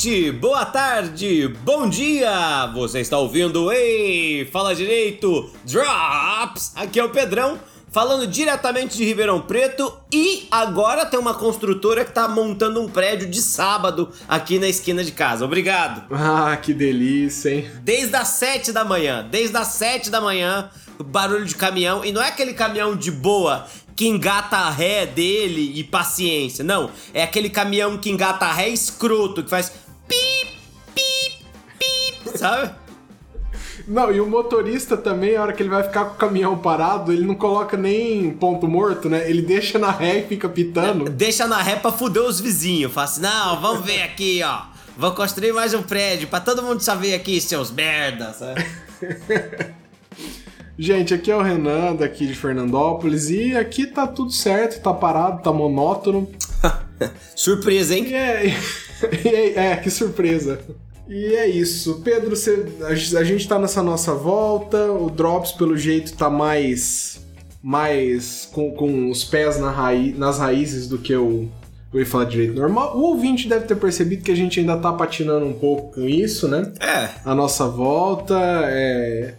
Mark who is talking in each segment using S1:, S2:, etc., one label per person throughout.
S1: noite, boa tarde, bom dia! Você está ouvindo Ei, fala direito, Drops! Aqui é o Pedrão, falando diretamente de Ribeirão Preto e agora tem uma construtora que tá montando um prédio de sábado aqui na esquina de casa. Obrigado!
S2: Ah, que delícia, hein?
S1: Desde as 7 da manhã, desde as 7 da manhã, barulho de caminhão e não é aquele caminhão de boa que engata a ré dele e paciência. Não, é aquele caminhão que engata a ré escroto, que faz sabe?
S2: Não, e o motorista também, a hora que ele vai ficar com o caminhão parado, ele não coloca nem ponto morto, né? Ele deixa na ré e fica pitando.
S1: Deixa na ré pra fuder os vizinhos. Fala assim, não, vamos ver aqui, ó. Vou construir mais um prédio pra todo mundo saber aqui, seus merdas?
S2: Gente, aqui é o Renan, daqui de Fernandópolis, e aqui tá tudo certo, tá parado, tá monótono.
S1: surpresa, hein?
S2: É, é, é, que surpresa. E é isso. Pedro, você, a, gente tá nessa nossa volta, o Drops, pelo jeito, tá mais. mais com, com os pés na raiz, nas raízes do que o. Eu ia falar direito normal. O ouvinte deve ter percebido que a gente ainda tá patinando um pouco com isso, né?
S1: É.
S2: A nossa volta é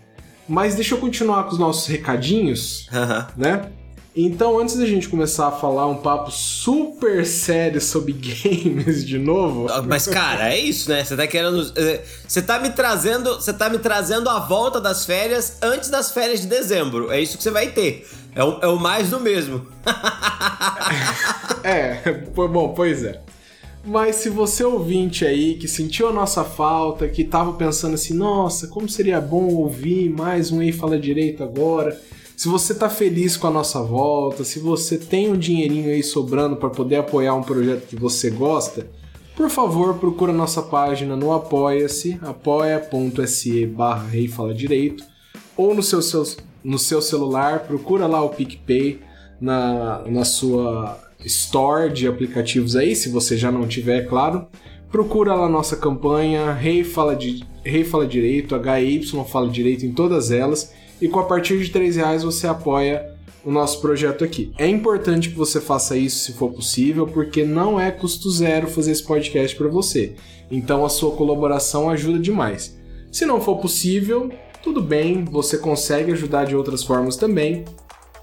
S2: mas deixa eu continuar com os nossos recadinhos, né? Então, antes da gente começar a falar um papo super sério sobre games de novo.
S1: Ah, mas, cara, é isso, né? Você tá querendo. Eh, você tá me trazendo. Você tá me trazendo a volta das férias antes das férias de dezembro. É isso que você vai ter. É o, é o mais do mesmo.
S2: é, bom, pois é. Mas se você ouvinte aí que sentiu a nossa falta, que tava pensando assim, nossa, como seria bom ouvir mais um Ei Fala Direito agora. Se você tá feliz com a nossa volta, se você tem um dinheirinho aí sobrando para poder apoiar um projeto que você gosta, por favor, procura nossa página no Apoia-se, apoia.se barra Rei Fala Direito, ou no seu, seu, no seu celular, procura lá o PicPay na, na sua store de aplicativos aí, se você já não tiver, é claro. Procura lá nossa campanha Rei Fala, de, Rei Fala Direito, HY Fala Direito em todas elas. E com a partir de 3 reais você apoia o nosso projeto aqui. É importante que você faça isso se for possível, porque não é custo zero fazer esse podcast para você. Então a sua colaboração ajuda demais. Se não for possível, tudo bem, você consegue ajudar de outras formas também.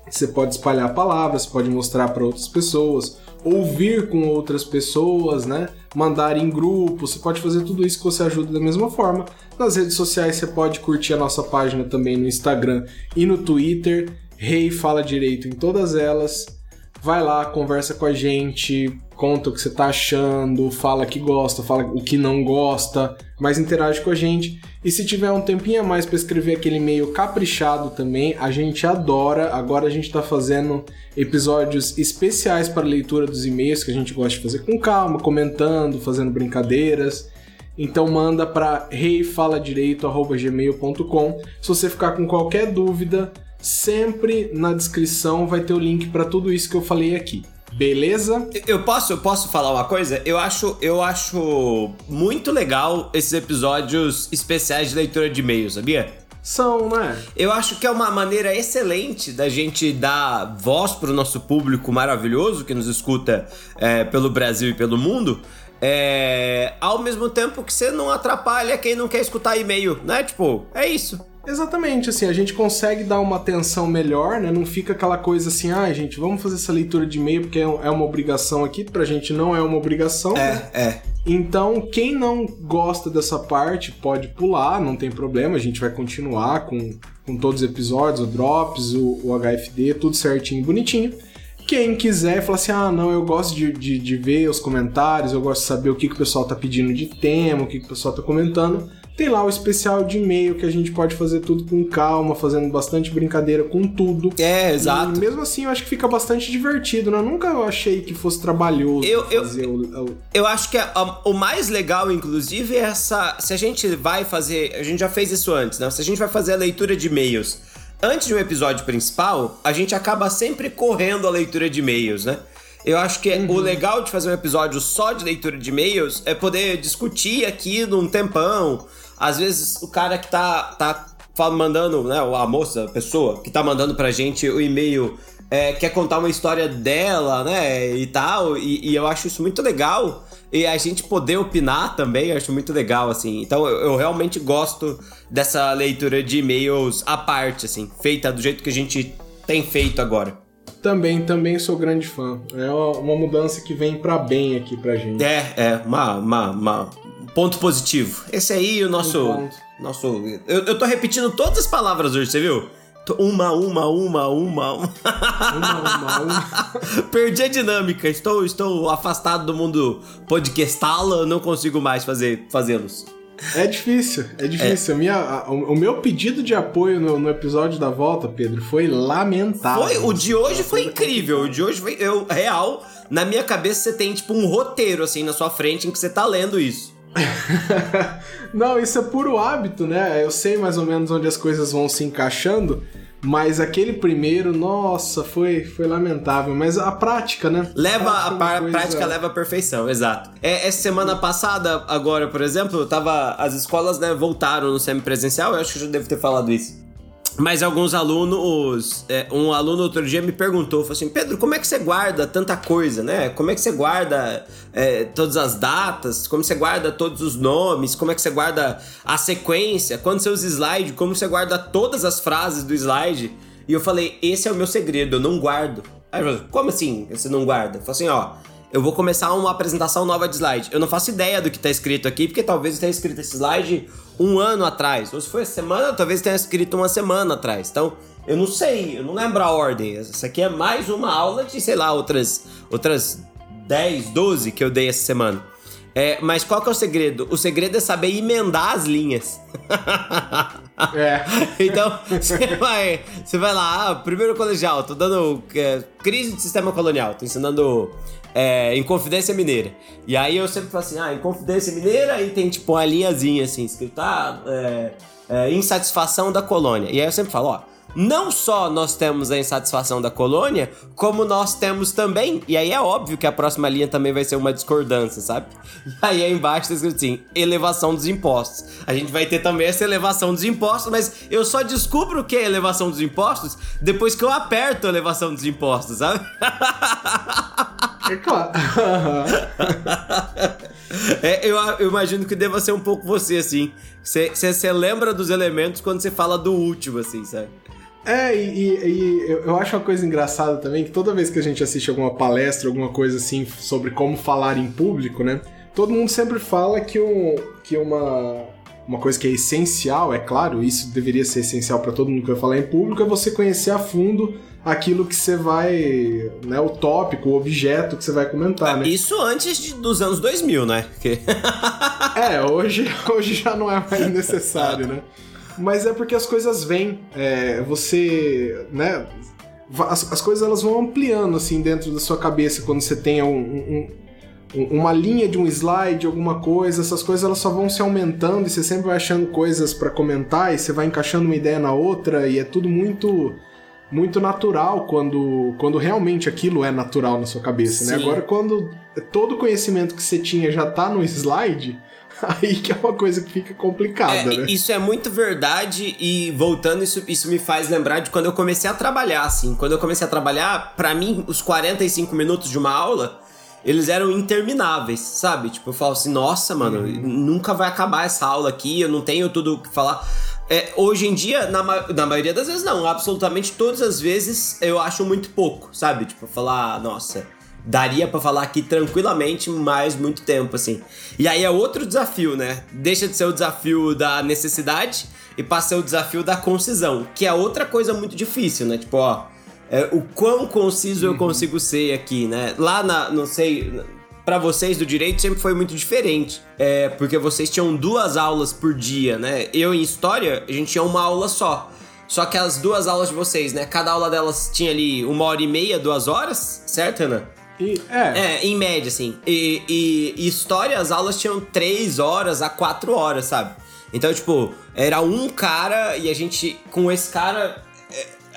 S2: Você pode espalhar palavras, pode mostrar para outras pessoas, ouvir com outras pessoas, né? Mandar em grupo, você pode fazer tudo isso que você ajuda da mesma forma. Nas redes sociais você pode curtir a nossa página também no Instagram e no Twitter. Rei hey, Fala Direito em todas elas. Vai lá, conversa com a gente, conta o que você tá achando, fala que gosta, fala o que não gosta, mas interage com a gente. E se tiver um tempinho a mais para escrever aquele e-mail caprichado também, a gente adora. Agora a gente tá fazendo episódios especiais para leitura dos e-mails que a gente gosta de fazer com calma, comentando, fazendo brincadeiras. Então manda para reifaladireito@gmail.com. Se você ficar com qualquer dúvida, sempre na descrição vai ter o link para tudo isso que eu falei aqui. Beleza?
S1: Eu posso, eu posso falar uma coisa? Eu acho, eu acho muito legal esses episódios especiais de leitura de e-mails, sabia?
S2: São, né?
S1: Eu acho que é uma maneira excelente da gente dar voz para o nosso público maravilhoso que nos escuta é, pelo Brasil e pelo mundo. É, ao mesmo tempo que você não atrapalha quem não quer escutar e-mail, né? Tipo, é isso.
S2: Exatamente, assim, a gente consegue dar uma atenção melhor, né? Não fica aquela coisa assim, ah, gente, vamos fazer essa leitura de e-mail porque é, é uma obrigação aqui, pra gente não é uma obrigação.
S1: É,
S2: né?
S1: é.
S2: Então, quem não gosta dessa parte pode pular, não tem problema, a gente vai continuar com, com todos os episódios, o Drops, o, o HFD, tudo certinho, bonitinho. Quem quiser falar assim, ah, não, eu gosto de, de, de, ver os comentários, eu gosto de saber o que, que o pessoal tá pedindo de tema, o que, que o pessoal tá comentando tem lá o especial de e-mail que a gente pode fazer tudo com calma, fazendo bastante brincadeira com tudo.
S1: É, exato.
S2: E mesmo assim, eu acho que fica bastante divertido, né? Eu nunca achei que fosse trabalhoso
S1: eu, fazer eu, o, Eu acho que a, a, o mais legal, inclusive, é essa. Se a gente vai fazer. A gente já fez isso antes, né? Se a gente vai fazer a leitura de e-mails antes de um episódio principal, a gente acaba sempre correndo a leitura de e-mails, né? Eu acho que uhum. o legal de fazer um episódio só de leitura de e-mails é poder discutir aqui num tempão, às vezes o cara que tá, tá mandando, né, a moça, a pessoa que tá mandando pra gente o e-mail é, quer contar uma história dela, né, e tal, e, e eu acho isso muito legal. e a gente poder opinar também, eu acho muito legal, assim. Então eu, eu realmente gosto dessa leitura de e-mails à parte, assim, feita do jeito que a gente tem feito agora.
S2: Também, também sou grande fã. É uma mudança que vem para bem aqui pra gente.
S1: É, é, uma, uma, uma, ponto positivo. Esse aí, o nosso. Um nosso eu, eu tô repetindo todas as palavras hoje, você viu? Uma, uma, uma, uma, uma. uma, uma, Perdi a dinâmica. Estou, estou afastado do mundo podcastala, não consigo mais fazer fazê-los.
S2: É difícil, é difícil. É. Minha, a, o, meu pedido de apoio no, no, episódio da volta, Pedro, foi lamentável.
S1: Foi, o de hoje foi incrível. O de hoje foi eu, real. Na minha cabeça você tem tipo um roteiro assim na sua frente em que você tá lendo isso.
S2: Não, isso é puro hábito, né? Eu sei mais ou menos onde as coisas vão se encaixando. Mas aquele primeiro, nossa, foi, foi lamentável. Mas a prática, né?
S1: Leva a, a é coisa... prática leva à perfeição, exato. É, essa semana passada, agora, por exemplo, tava as escolas né, voltaram no semipresencial. Eu acho que eu já devo ter falado isso. Mas alguns alunos, é, um aluno outro dia me perguntou, falou assim, Pedro, como é que você guarda tanta coisa, né? Como é que você guarda é, todas as datas? Como você guarda todos os nomes? Como é que você guarda a sequência? Quando você usa slide, como você guarda todas as frases do slide? E eu falei, esse é o meu segredo, eu não guardo. Aí eu falei, como assim você não guarda? Eu falei assim, ó, eu vou começar uma apresentação nova de slide. Eu não faço ideia do que está escrito aqui, porque talvez esteja escrito esse slide um ano atrás. Ou se foi semana, talvez tenha escrito uma semana atrás. Então, eu não sei, eu não lembro a ordem. Essa aqui é mais uma aula de, sei lá, outras, outras 10, 12 que eu dei essa semana. É, mas qual que é o segredo? O segredo é saber emendar as linhas. É. então, você vai, você vai lá, ah, primeiro colegial, tô dando é, crise de sistema colonial, tô ensinando é, Inconfidência Mineira. E aí eu sempre falo assim, ah, Inconfidência Mineira, e tem tipo uma linhazinha assim, escrito, ah, é, é, insatisfação da colônia. E aí eu sempre falo, ó, não só nós temos a insatisfação da colônia, como nós temos também, e aí é óbvio que a próxima linha também vai ser uma discordância, sabe? E aí aí embaixo tá escrito assim, elevação dos impostos. A gente vai ter também essa elevação dos impostos, mas eu só descubro o que é elevação dos impostos depois que eu aperto a elevação dos impostos, sabe?
S2: É claro.
S1: é, eu, eu, imagino que deva ser um pouco você, assim. Você lembra dos elementos quando você fala do último, assim, sabe?
S2: É, e, e, eu acho uma coisa engraçada também que toda vez que a gente assiste alguma palestra, alguma coisa assim sobre como falar em público, né? Todo mundo sempre fala que, um, que uma, uma coisa que é essencial, é claro, isso deveria ser essencial para todo mundo que vai falar em público, é você conhecer a fundo aquilo que você vai, né, o tópico, o objeto que você vai comentar, né?
S1: Isso antes de, dos anos 2000, né?
S2: é, hoje, hoje já não é mais necessário, né? Mas é porque as coisas vêm, é, você, né, as, as coisas elas vão ampliando assim dentro da sua cabeça quando você tem um, um, um, uma linha de um slide, alguma coisa, essas coisas elas só vão se aumentando e você sempre vai achando coisas para comentar e você vai encaixando uma ideia na outra e é tudo muito muito natural quando, quando realmente aquilo é natural na sua cabeça, né? Sim. né? Agora, quando todo o conhecimento que você tinha já tá no slide, aí que é uma coisa que fica complicada,
S1: é,
S2: né?
S1: Isso é muito verdade e voltando, isso, isso me faz lembrar de quando eu comecei a trabalhar, assim. Quando eu comecei a trabalhar, para mim, os 45 minutos de uma aula, eles eram intermináveis, sabe? Tipo, eu falo assim, nossa, mano, uhum. nunca vai acabar essa aula aqui, eu não tenho tudo o que falar. É, hoje em dia, na, na maioria das vezes, não. Absolutamente todas as vezes eu acho muito pouco, sabe? Tipo, falar, nossa, daria para falar aqui tranquilamente mais muito tempo, assim. E aí é outro desafio, né? Deixa de ser o desafio da necessidade e passa a ser o desafio da concisão, que é outra coisa muito difícil, né? Tipo, ó, é, o quão conciso eu uhum. consigo ser aqui, né? Lá na, não sei, para vocês do direito sempre foi muito diferente. É, porque vocês tinham duas aulas por dia, né? Eu em história, a gente tinha uma aula só. Só que as duas aulas de vocês, né? Cada aula delas tinha ali uma hora e meia, duas horas, certo, Ana?
S2: E, é.
S1: é, em média, assim. E, e, e, história, as aulas tinham três horas a quatro horas, sabe? Então, tipo, era um cara e a gente, com esse cara,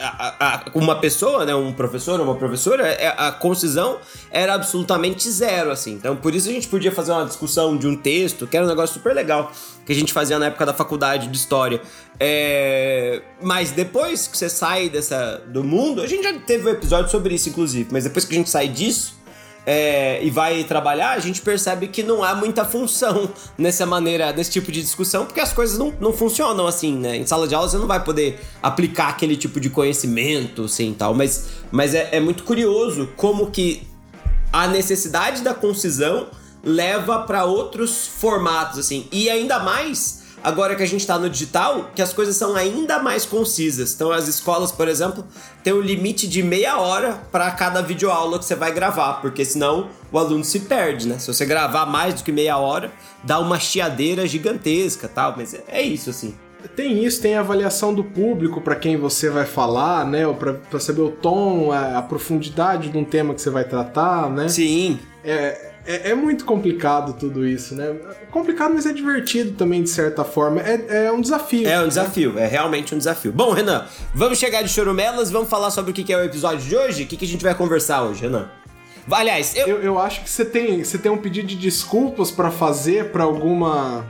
S1: a, a, uma pessoa, né, um professor ou uma professora, é, a concisão era absolutamente zero, assim. Então, por isso a gente podia fazer uma discussão de um texto, que era um negócio super legal, que a gente fazia na época da faculdade de História. É... Mas depois que você sai dessa, do mundo, a gente já teve um episódio sobre isso, inclusive, mas depois que a gente sai disso, é, e vai trabalhar, a gente percebe que não há muita função nessa maneira, nesse tipo de discussão, porque as coisas não, não funcionam assim, né? Em sala de aula você não vai poder aplicar aquele tipo de conhecimento, assim, tal. Mas, mas é, é muito curioso como que a necessidade da concisão leva para outros formatos, assim. E ainda mais Agora que a gente está no digital, que as coisas são ainda mais concisas. Então, as escolas, por exemplo, têm um limite de meia hora para cada videoaula que você vai gravar, porque senão o aluno se perde, né? Se você gravar mais do que meia hora, dá uma chiadeira gigantesca tal. Mas é isso, assim.
S2: Tem isso, tem a avaliação do público para quem você vai falar, né? Para saber o tom, a, a profundidade de um tema que você vai tratar, né?
S1: Sim.
S2: É, é, é, muito complicado tudo isso, né? Complicado, mas é divertido também, de certa forma. É, é um desafio.
S1: É um desafio, né? é realmente um desafio. Bom, Renan, vamos chegar de chorumelas, vamos falar sobre o que é o episódio de hoje? O que a gente vai conversar hoje, Renan? Aliás,
S2: eu... eu, eu acho que você tem, você tem um pedido de desculpas para fazer para alguma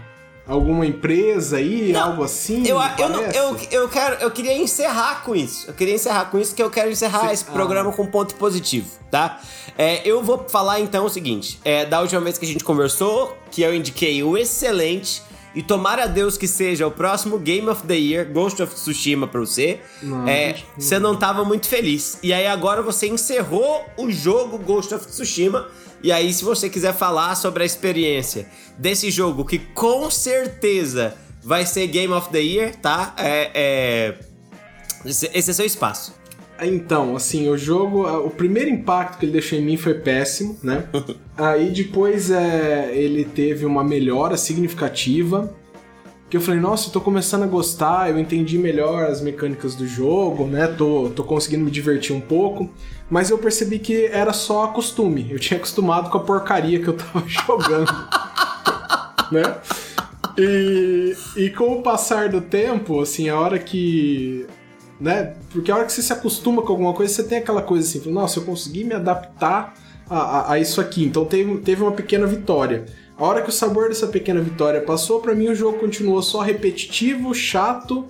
S2: alguma empresa aí, não, algo assim?
S1: Eu, eu, não, eu, eu, quero, eu queria encerrar com isso. Eu queria encerrar com isso, que eu quero encerrar Sim. esse ah. programa com um ponto positivo, tá? É, eu vou falar então o seguinte: é, da última vez que a gente conversou, que eu indiquei o excelente. E tomara a Deus que seja o próximo Game of the Year, Ghost of Tsushima pra você. Não, é, você não tava muito feliz. E aí agora você encerrou o jogo Ghost of Tsushima e aí, se você quiser falar sobre a experiência desse jogo, que com certeza vai ser Game of the Year, tá? É, é... Esse, esse é seu espaço.
S2: Então, assim, o jogo, o primeiro impacto que ele deixou em mim foi péssimo, né? Aí depois é, ele teve uma melhora significativa que eu falei, nossa, eu tô começando a gostar, eu entendi melhor as mecânicas do jogo, né? Tô, tô conseguindo me divertir um pouco. Mas eu percebi que era só costume. Eu tinha acostumado com a porcaria que eu tava jogando. né? E, e com o passar do tempo, assim, a hora que. Né? Porque a hora que você se acostuma com alguma coisa, você tem aquela coisa assim, nossa, eu consegui me adaptar a, a, a isso aqui. Então teve, teve uma pequena vitória. A hora que o sabor dessa pequena vitória passou, para mim o jogo continuou só repetitivo, chato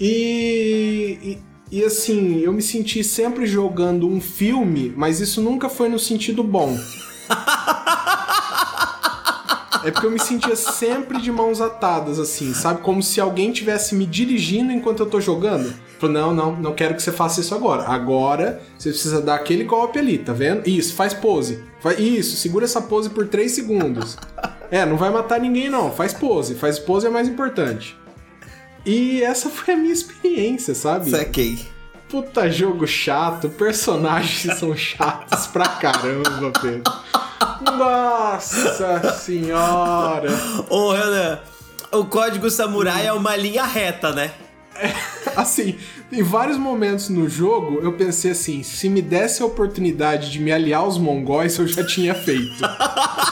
S2: e, e, e, assim, eu me senti sempre jogando um filme, mas isso nunca foi no sentido bom. É porque eu me sentia sempre de mãos atadas, assim, sabe? Como se alguém tivesse me dirigindo enquanto eu tô jogando. Falei, não, não, não quero que você faça isso agora. Agora você precisa dar aquele golpe ali, tá vendo? Isso, faz pose. Isso, segura essa pose por 3 segundos. É, não vai matar ninguém não, faz pose. Faz pose é mais importante. E essa foi a minha experiência, sabe?
S1: Saquei.
S2: Puta jogo chato, personagens são chatos pra caramba, Pedro. Nossa senhora!
S1: Ô, Renan, o código samurai é uma linha reta, né?
S2: Assim, em vários momentos no jogo, eu pensei assim: se me desse a oportunidade de me aliar aos mongóis, eu já tinha feito.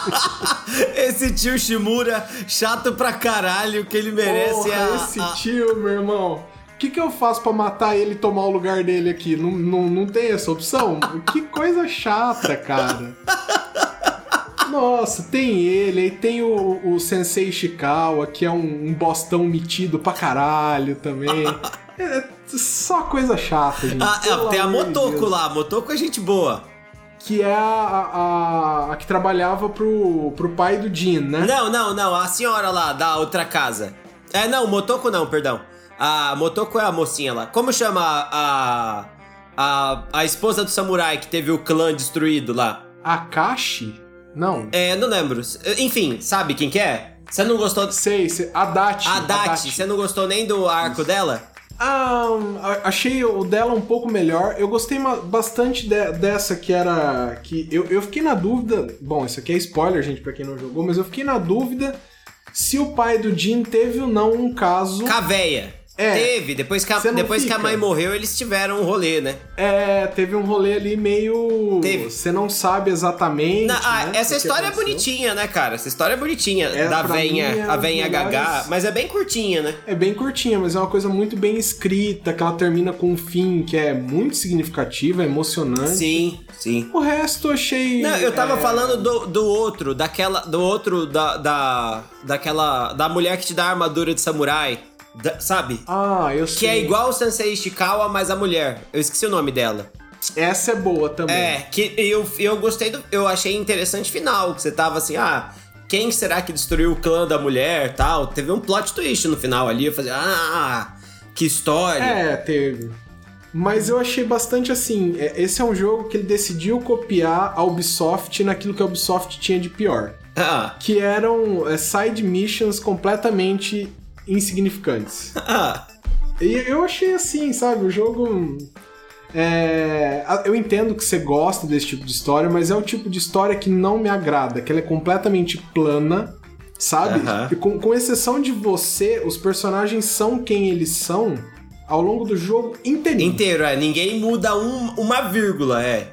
S1: esse tio Shimura, chato pra caralho, que ele merece
S2: Porra,
S1: a,
S2: Esse
S1: a...
S2: tio, meu irmão. O que, que eu faço para matar ele e tomar o lugar dele aqui? Não, não, não tem essa opção? que coisa chata, cara. Nossa, tem ele, aí tem o, o Sensei Ishikawa, que é um, um bostão metido pra caralho também. É, só coisa chata, gente.
S1: Ah, é, tem a Motoko lá, a Motoko é gente boa.
S2: Que é a, a, a, que trabalhava pro, pro pai do Jin, né?
S1: Não, não, não, a senhora lá da outra casa. É, não, Motoko não, perdão. A Motoko é a mocinha lá. Como chama a, a, a esposa do samurai que teve o clã destruído lá?
S2: Akashi? Não.
S1: É, não lembro. Enfim, sabe quem que é? Você não gostou...
S2: Sei, sei. A Dati.
S1: A Dati. Você não gostou nem do arco dela?
S2: Ah, achei o dela um pouco melhor. Eu gostei bastante de, dessa que era. que eu, eu fiquei na dúvida. Bom, isso aqui é spoiler, gente, pra quem não jogou, mas eu fiquei na dúvida se o pai do Jin teve ou não um caso.
S1: Caveia. É, teve, depois, que a, depois que a mãe morreu, eles tiveram um rolê, né?
S2: É, teve um rolê ali meio. Teve. Você não sabe exatamente. Na,
S1: ah,
S2: né,
S1: essa história é bonitinha, né, cara? Essa história é bonitinha. É, da venha, é a venha Gagá. Mas é bem curtinha, né?
S2: É bem curtinha, mas é uma coisa muito bem escrita, que ela termina com um fim que é muito significativo, é emocionante.
S1: Sim, sim.
S2: O resto eu achei.
S1: Não, eu tava é... falando do, do outro, daquela. Do outro, da, da. Daquela. Da mulher que te dá a armadura de samurai. Da, sabe?
S2: Ah, eu
S1: sei.
S2: Que
S1: é igual o Sensei Ishikawa, mas a mulher. Eu esqueci o nome dela.
S2: Essa é boa também.
S1: É, que eu, eu gostei do. Eu achei interessante o final, que você tava assim, ah, quem será que destruiu o clã da mulher tal? Teve um plot twist no final ali, eu fazia, ah, que história.
S2: É, teve. Mas eu achei bastante assim. é, Esse é um jogo que ele decidiu copiar a Ubisoft naquilo que a Ubisoft tinha de pior.
S1: Ah,
S2: Que eram é, side missions completamente insignificantes.
S1: ah,
S2: E eu achei assim, sabe? O jogo. É, eu entendo que você gosta desse tipo de história, mas é o tipo de história que não me agrada, que ela é completamente plana, sabe? E com, com exceção de você, os personagens são quem eles são ao longo do jogo inteirinho.
S1: inteiro, é. Ninguém muda um- uma vírgula, é.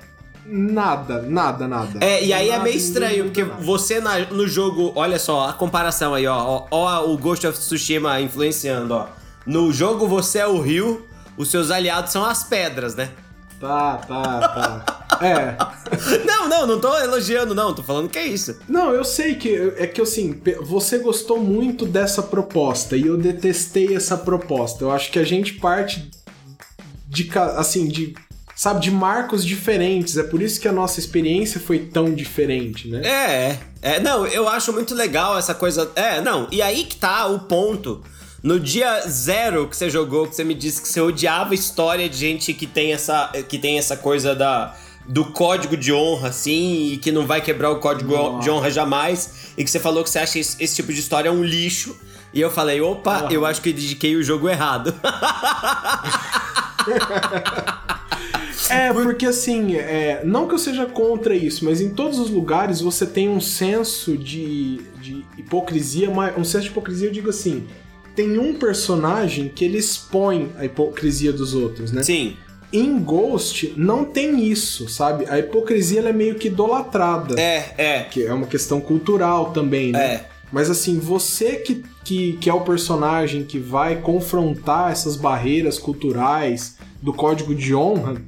S2: Nada, nada, nada.
S1: É, e aí é
S2: Nada,
S1: meio
S2: ninguém
S1: estranho, porque
S2: nada.
S1: você na- no jogo, olha só, a comparação aí, ó, ó, ó o Ghost of Tsushima influenciando, ó. No jogo você é o rio, os seus aliados são as pedras, né?
S2: Tá, tá, tá. é.
S1: Não, não, não tô elogiando, não, tô falando que é isso.
S2: Não, eu sei que é que assim, você gostou muito dessa proposta e eu detestei essa proposta. Eu acho que a gente parte de assim, de sabe, de marcos diferentes. É por isso que a nossa experiência foi tão diferente, né?
S1: É, é, não, eu acho muito legal essa coisa. É, não, e aí que tá o ponto. No dia zero que você jogou, que você me disse que você odiava a história de gente que tem essa, que tem essa coisa da, do código de honra, assim, e que não vai quebrar o código
S2: Nossa.
S1: de honra jamais, e que você falou que você acha esse, esse tipo de história um lixo. E eu falei, opa, eu acho que dediquei o jogo errado.
S2: É, porque assim, é, não que eu seja contra isso, mas em todos os lugares você tem um senso de, de hipocrisia, um senso de hipocrisia eu digo assim, tem um personagem que ele expõe a hipocrisia dos outros, né?
S1: Sim.
S2: Em Ghost não tem isso, sabe? A hipocrisia é meio que idolatrada.
S1: É, é.
S2: Que é uma questão cultural também, né?
S1: É.
S2: Mas assim, você que, que, que é o personagem que vai confrontar essas barreiras culturais do código de honra,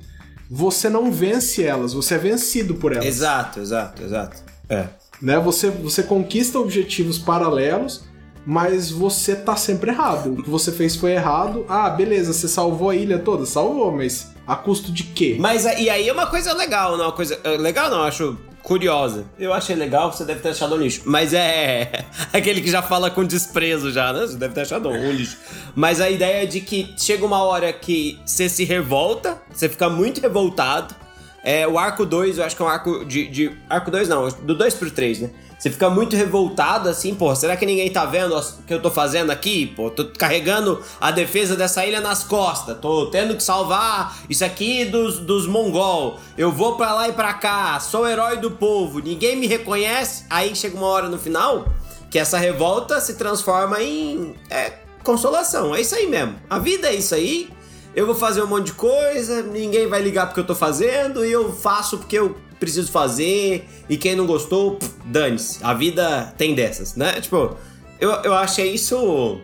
S2: você não vence elas, você é vencido por elas.
S1: Exato, exato, exato. É.
S2: Né? Você, você conquista objetivos paralelos, mas você tá sempre errado. O que você fez foi errado. Ah, beleza, você salvou a ilha toda? Salvou, mas a custo de quê?
S1: Mas e aí é uma coisa legal, não? Uma coisa. é, Legal não, acho curiosa. Eu achei legal, você deve ter achado um lixo. Mas é. Aquele que já fala com desprezo já, né? Você deve ter achado um lixo. Mas a ideia é de que chega uma hora que você se revolta, você fica muito revoltado. É, o arco 2, eu acho que é um arco de. de- arco 2 não, do 2 pro 3, né? Você fica muito revoltado assim, pô, será que ninguém tá vendo o que eu tô fazendo aqui? Pô, tô carregando a defesa dessa ilha nas costas, tô tendo que salvar isso aqui dos, dos mongol. Eu vou pra lá e pra cá, sou herói do povo, ninguém me reconhece. Aí chega uma hora no final que essa revolta se transforma em é, consolação. É isso aí mesmo. A vida é isso aí. Eu vou fazer um monte de coisa, ninguém vai ligar porque eu tô fazendo, e eu faço porque eu preciso fazer, e quem não gostou, dane-se. A vida tem dessas, né? Tipo, eu, eu achei isso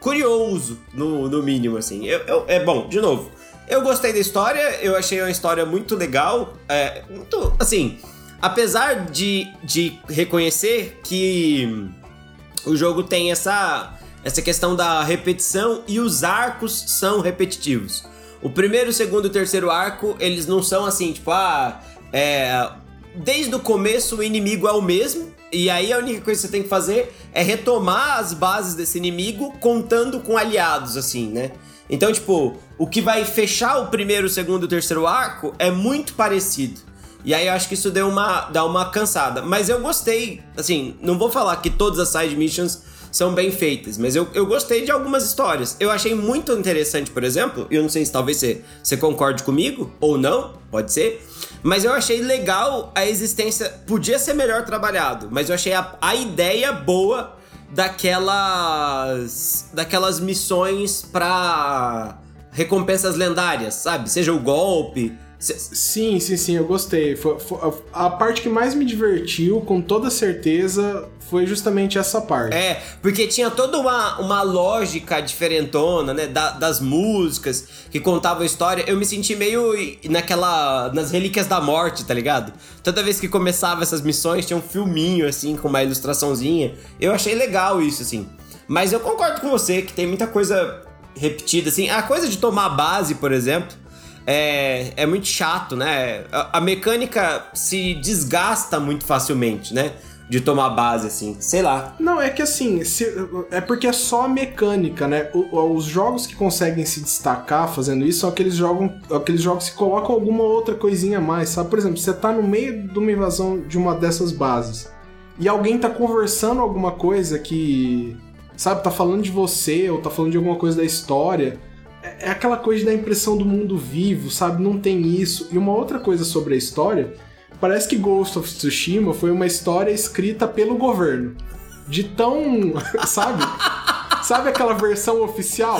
S1: curioso, no, no mínimo, assim. Eu, eu- é bom, de novo. Eu gostei da história, eu achei uma história muito legal. É, muito, assim, apesar de, de reconhecer que o jogo tem essa, essa questão da repetição e os arcos são repetitivos. O primeiro, o segundo e o terceiro arco, eles não são assim, tipo, ah, é, desde o começo o inimigo é o mesmo, e aí a única coisa que você tem que fazer é retomar as bases desse inimigo contando com aliados, assim, né? Então, tipo, o que vai fechar o primeiro, o segundo e o terceiro arco é muito parecido. E aí eu acho que isso deu uma, dá uma cansada. Mas eu gostei, assim, não vou falar que todas as side missions são bem feitas, mas eu, eu gostei de algumas histórias. Eu achei muito interessante, por exemplo, eu não sei se talvez você, você concorde comigo, ou não, pode ser, mas eu achei legal a existência, podia ser melhor trabalhado, mas eu achei a, a ideia boa daquelas daquelas missões pra recompensas lendárias, sabe? Seja o golpe,
S2: Sim, sim, sim, eu gostei. Foi- foi- a parte que mais me divertiu, com toda certeza, foi justamente essa parte.
S1: É, porque tinha toda uma, uma lógica diferentona, né? da- das músicas que contavam a história. Eu me senti meio naquela. nas Relíquias da Morte, tá ligado? Toda vez que começava essas missões, tinha um filminho, assim, com uma ilustraçãozinha. Eu achei legal isso, assim. Mas eu concordo com você que tem muita coisa repetida, assim. A coisa de tomar base, por exemplo. É, é muito chato, né? A, a mecânica se desgasta muito facilmente, né? de tomar base, assim. Sei lá.
S2: Não, é que assim, se, é porque é só a mecânica, né? O, os jogos que conseguem se destacar fazendo isso são aqueles, jogos, aqueles jogos que colocam alguma outra coisinha a mais, sabe? Por exemplo, você tá no meio de uma invasão de uma dessas bases e alguém tá conversando alguma coisa que, sabe, tá falando de você ou tá falando de alguma coisa da história. É, aquela coisa da impressão do mundo vivo, sabe? Não tem isso. E uma outra coisa sobre a história Parece que Ghost of Tsushima foi uma história escrita pelo governo. De tão. Sabe? sabe aquela versão oficial?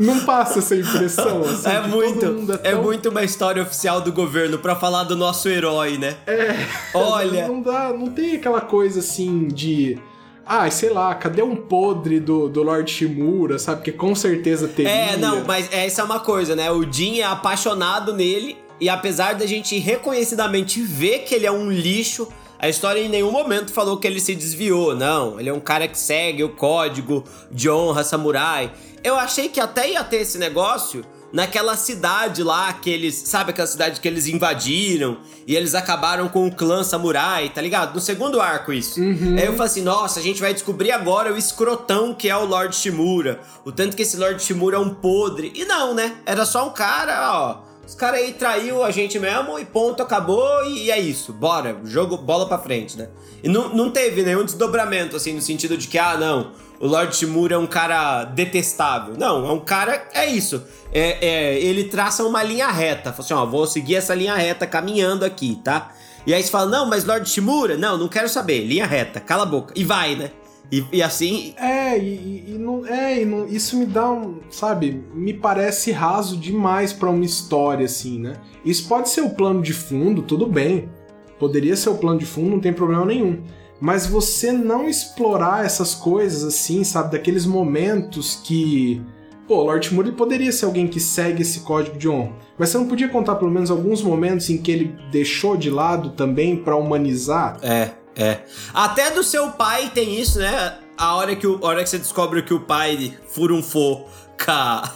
S2: Não passa essa impressão, assim,
S1: É muito, é, é, tão... é, muito uma história oficial do governo para falar do nosso herói, né?
S2: É. Olha, não dá, não tem aquela coisa assim de ah, sei lá, cadê um podre do, do Lord Shimura, sabe? Que com certeza teria.
S1: É, não, mas essa é uma coisa, né? O Jin é apaixonado nele e apesar da gente reconhecidamente ver que ele é um lixo, a história em nenhum momento falou que ele se desviou, não. Ele é um cara que segue o código de honra samurai. Eu achei que até ia ter esse negócio naquela cidade lá que eles. Sabe aquela cidade que eles invadiram e eles acabaram com o clã samurai, tá ligado? No segundo arco, isso. Uhum. Aí eu falei assim: nossa, a gente vai descobrir agora o escrotão que é o Lord Shimura. O tanto que esse Lord Shimura é um podre. E não, né? Era só um cara, ó. Os caras aí traiu a gente mesmo e ponto, acabou e é isso. Bora, jogo, bola pra frente, né? E não, não teve nenhum desdobramento, assim, no sentido de que, ah, não, o Lord Shimura é um cara detestável. Não, é um cara. É isso. É, é, ele traça uma linha reta. Fala assim: ó, vou seguir essa linha reta caminhando aqui, tá? E aí você fala: não, mas Lord Shimura? Não, não quero saber. Linha reta, cala a boca. E vai, né? E, e assim.
S2: É, e, e, não, é, e não, isso me dá um. Sabe? Me parece raso demais para uma história, assim, né? Isso pode ser o plano de fundo, tudo bem. Poderia ser o plano de fundo, não tem problema nenhum mas você não explorar essas coisas assim, sabe, daqueles momentos que Pô, Lord Moody poderia ser alguém que segue esse código de honra, mas você não podia contar pelo menos alguns momentos em que ele deixou de lado também para humanizar?
S1: É, é. Até do seu pai tem isso, né? A hora que, o, a hora que você descobre que o pai furunfou com a,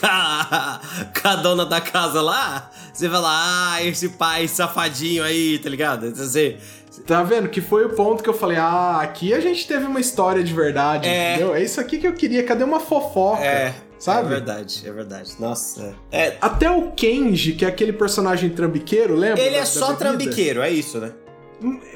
S1: com a, dona da casa lá, você fala, ah, esse pai safadinho aí, tá ligado? Você,
S2: Tá vendo? Que foi o ponto que eu falei: ah, aqui a gente teve uma história de verdade, é... entendeu? É isso aqui que eu queria. Cadê uma fofoca?
S1: É.
S2: Sabe?
S1: É verdade, é verdade. Nossa. É.
S2: Até o Kenji, que é aquele personagem trambiqueiro, lembra?
S1: Ele da, é só trambiqueiro, é isso, né?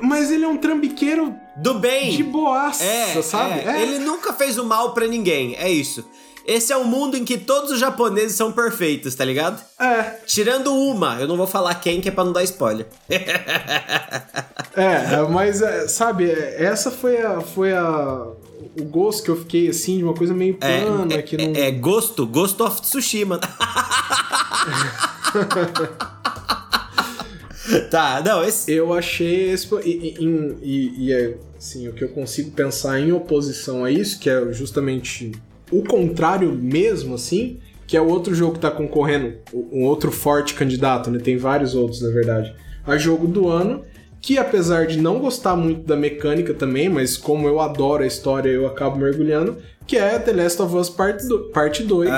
S2: Mas ele é um trambiqueiro
S1: do bem.
S2: De boaça, é, sabe?
S1: É. É. Ele nunca fez o mal para ninguém, é isso. Esse é um mundo em que todos os japoneses são perfeitos, tá ligado?
S2: É.
S1: Tirando uma, eu não vou falar quem, que é pra não dar spoiler.
S2: é, mas, é, sabe, essa foi a. Foi a o gosto que eu fiquei assim, de uma coisa meio é, plana.
S1: É,
S2: que
S1: não... é, é gosto, Ghost of Tsushima. tá, não, esse.
S2: Eu achei esse. E, e, e, e é, assim, o que eu consigo pensar em oposição a isso, que é justamente o contrário mesmo, assim, que é o outro jogo que tá concorrendo, um outro forte candidato, né? Tem vários outros, na verdade. A jogo do ano, que apesar de não gostar muito da mecânica também, mas como eu adoro a história, eu acabo mergulhando, que é The Last of Us Part 2, parte 2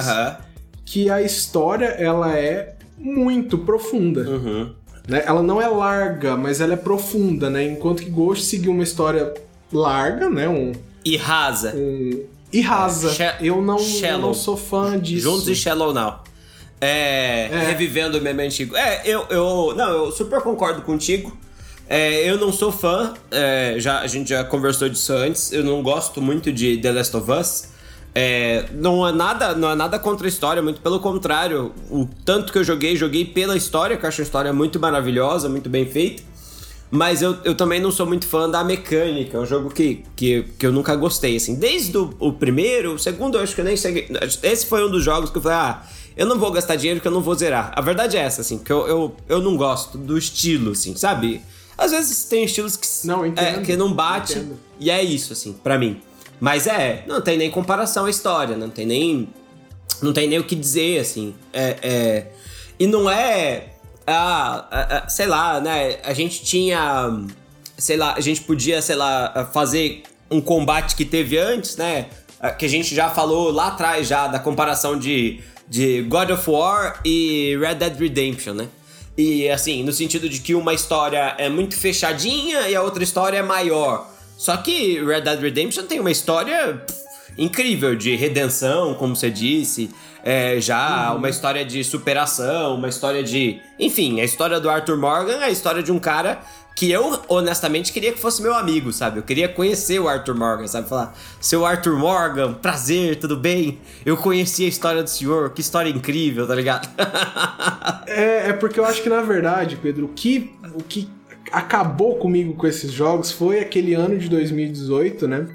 S2: que a história ela é muito profunda.
S1: Uhum.
S2: Né? Ela não é larga, mas ela é profunda, né? Enquanto que Ghost seguiu uma história larga, né? Um,
S1: e rasa.
S2: Um, e rasa. É, eu, não, eu não sou fã disso.
S1: Juntos e Shallow Now. É, é. Revivendo o meme antigo. É, eu, eu. Não, eu super concordo contigo. É, eu não sou fã, é, já, a gente já conversou disso antes. Eu não gosto muito de The Last of Us. É, não é nada não é nada contra a história, muito pelo contrário. O tanto que eu joguei, joguei pela história, que eu acho a história muito maravilhosa, muito bem feita. Mas eu, eu também não sou muito fã da mecânica. É um jogo que, que, que eu nunca gostei, assim. Desde o, o primeiro, o segundo eu acho que eu nem sei. Esse foi um dos jogos que eu falei, ah, eu não vou gastar dinheiro porque eu não vou zerar. A verdade é essa, assim, que eu, eu, eu não gosto do estilo, assim, sabe? Às vezes tem estilos que
S2: não,
S1: é, que não bate entendo. e é isso, assim, para mim. Mas é, não tem nem comparação à história, não tem nem. Não tem nem o que dizer, assim. É, é, e não é ah, sei lá, né? A gente tinha, sei lá, a gente podia, sei lá, fazer um combate que teve antes, né? ah, que a gente já falou lá atrás já da comparação de, de God of War e Red Dead Redemption, né? E assim, no sentido de que uma história é muito fechadinha e a outra história é maior. Só que Red Dead Redemption tem uma história incrível de redenção, como você disse. É, já uhum. uma história de superação, uma história de. Enfim, a história do Arthur Morgan é a história de um cara que eu, honestamente, queria que fosse meu amigo, sabe? Eu queria conhecer o Arthur Morgan, sabe? Falar, seu Arthur Morgan, prazer, tudo bem? Eu conheci a história do senhor, que história incrível, tá ligado?
S2: é, é porque eu acho que, na verdade, Pedro, o que, o que acabou comigo com esses jogos foi aquele ano de 2018, né?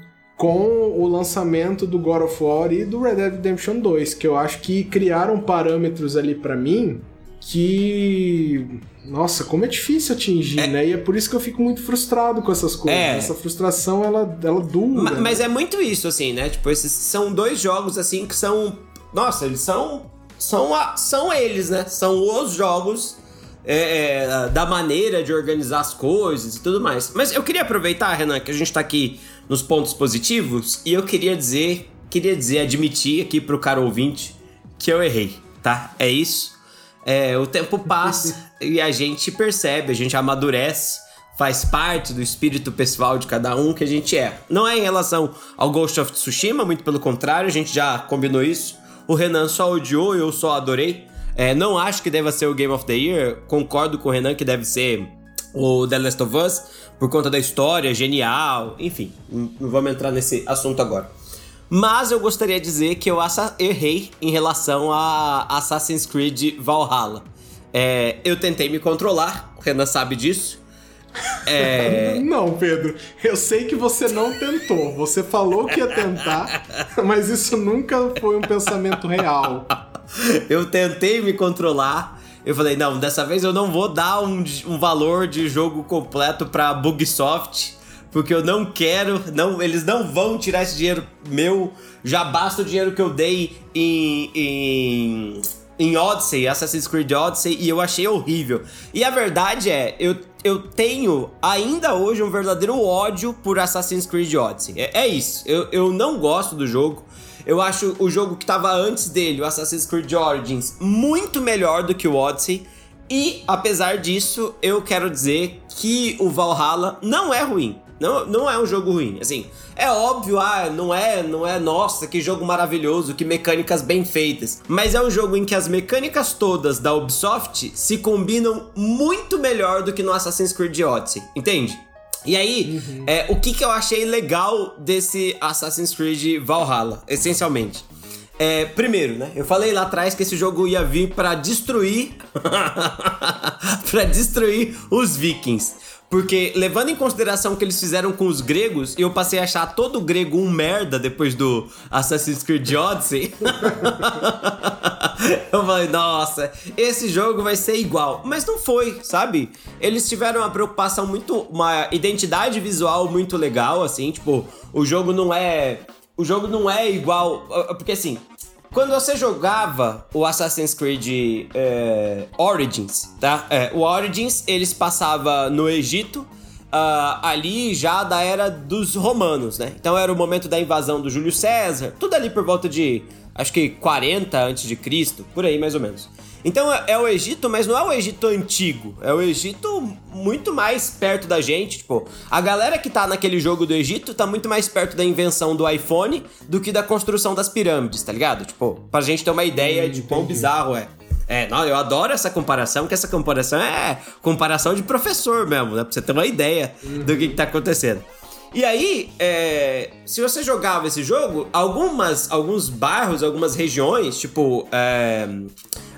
S2: Com o lançamento do God of War e do Red Dead Redemption 2, que eu acho que criaram parâmetros ali para mim que nossa, como é difícil atingir, é... né? E é por isso que eu fico muito frustrado com essas coisas. É... Essa frustração, ela, ela dura.
S1: Ma né? Mas é muito isso, assim, né? Tipo, esses são dois jogos, assim, que são. Nossa, eles são. São, a, são eles, né? São os jogos é, é, da maneira de organizar as coisas e tudo mais. Mas eu queria aproveitar, Renan, que a gente tá aqui nos pontos positivos, e eu queria dizer, queria dizer, admitir aqui pro caro ouvinte que eu errei, tá? É isso. É, o tempo passa e a gente percebe, a gente amadurece, faz parte do espírito pessoal de cada um que a gente é. Não é em relação ao Ghost of Tsushima, muito pelo contrário, a gente já combinou isso. O Renan só odiou, eu só adorei. É, não acho que deva ser o Game of the Year, concordo com o Renan que deve ser o The Last of Us, por conta da história, genial, enfim, não vamos entrar nesse assunto agora. Mas eu gostaria de dizer que eu errei em relação a Assassin's Creed Valhalla. É, eu tentei me controlar, o Renan sabe disso.
S2: É... não, Pedro, eu sei que você não tentou. Você falou que ia tentar, mas isso nunca foi um pensamento real.
S1: Eu tentei me controlar. Eu falei, não, dessa vez eu não vou dar um, um valor de jogo completo pra Bugsoft porque eu não quero, não, eles não vão tirar esse dinheiro meu. Já basta o dinheiro que eu dei em, em, em Odyssey, Assassin's Creed Odyssey, e eu achei horrível. E a verdade é, eu, eu tenho ainda hoje um verdadeiro ódio por Assassin's Creed Odyssey. É, é isso, eu, eu não gosto do jogo. Eu acho o jogo que estava antes dele, o Assassin's Creed Origins, muito melhor do que o Odyssey. E apesar disso, eu quero dizer que o Valhalla não é ruim. Não, não é um jogo ruim. Assim, é óbvio, ah, não é, não é, nossa, que jogo maravilhoso, que mecânicas bem feitas. Mas é um jogo em que as mecânicas todas da Ubisoft se combinam muito melhor do que no Assassin's Creed Odyssey, entende? E aí, uhum. é, o que, que eu achei legal desse Assassin's Creed Valhalla, essencialmente? É, primeiro, né? Eu falei lá atrás que esse jogo ia vir para destruir. para destruir os vikings. Porque, levando em consideração o que eles fizeram com os gregos, eu passei a achar todo grego um merda depois do Assassin's Creed Odyssey. eu falei, nossa, esse jogo vai ser igual. Mas não foi, sabe? Eles tiveram uma preocupação muito. uma identidade visual muito legal, assim, tipo, o jogo não é. O jogo não é igual. Porque assim, quando você jogava o Assassin's Creed é, Origins, tá? É, o Origins, eles passava no Egito, uh, ali já da era dos romanos, né? Então era o momento da invasão do Júlio César, tudo ali por volta de, acho que 40 antes de Cristo, por aí mais ou menos. Então é, é, o Egito, mas não é o Egito antigo. É o Egito muito mais perto da gente. Tipo, a galera que tá naquele jogo do Egito tá muito mais perto da invenção do iPhone do que da construção das pirâmides, tá ligado? Tipo, pra gente ter uma ideia hum, de quão bizarro é. É, não, eu adoro essa comparação, que essa comparação é comparação de professor mesmo, né? Pra você ter uma ideia do que, que tá acontecendo. E aí, é, se você jogava esse jogo, algumas, alguns bairros, algumas regiões, tipo. É,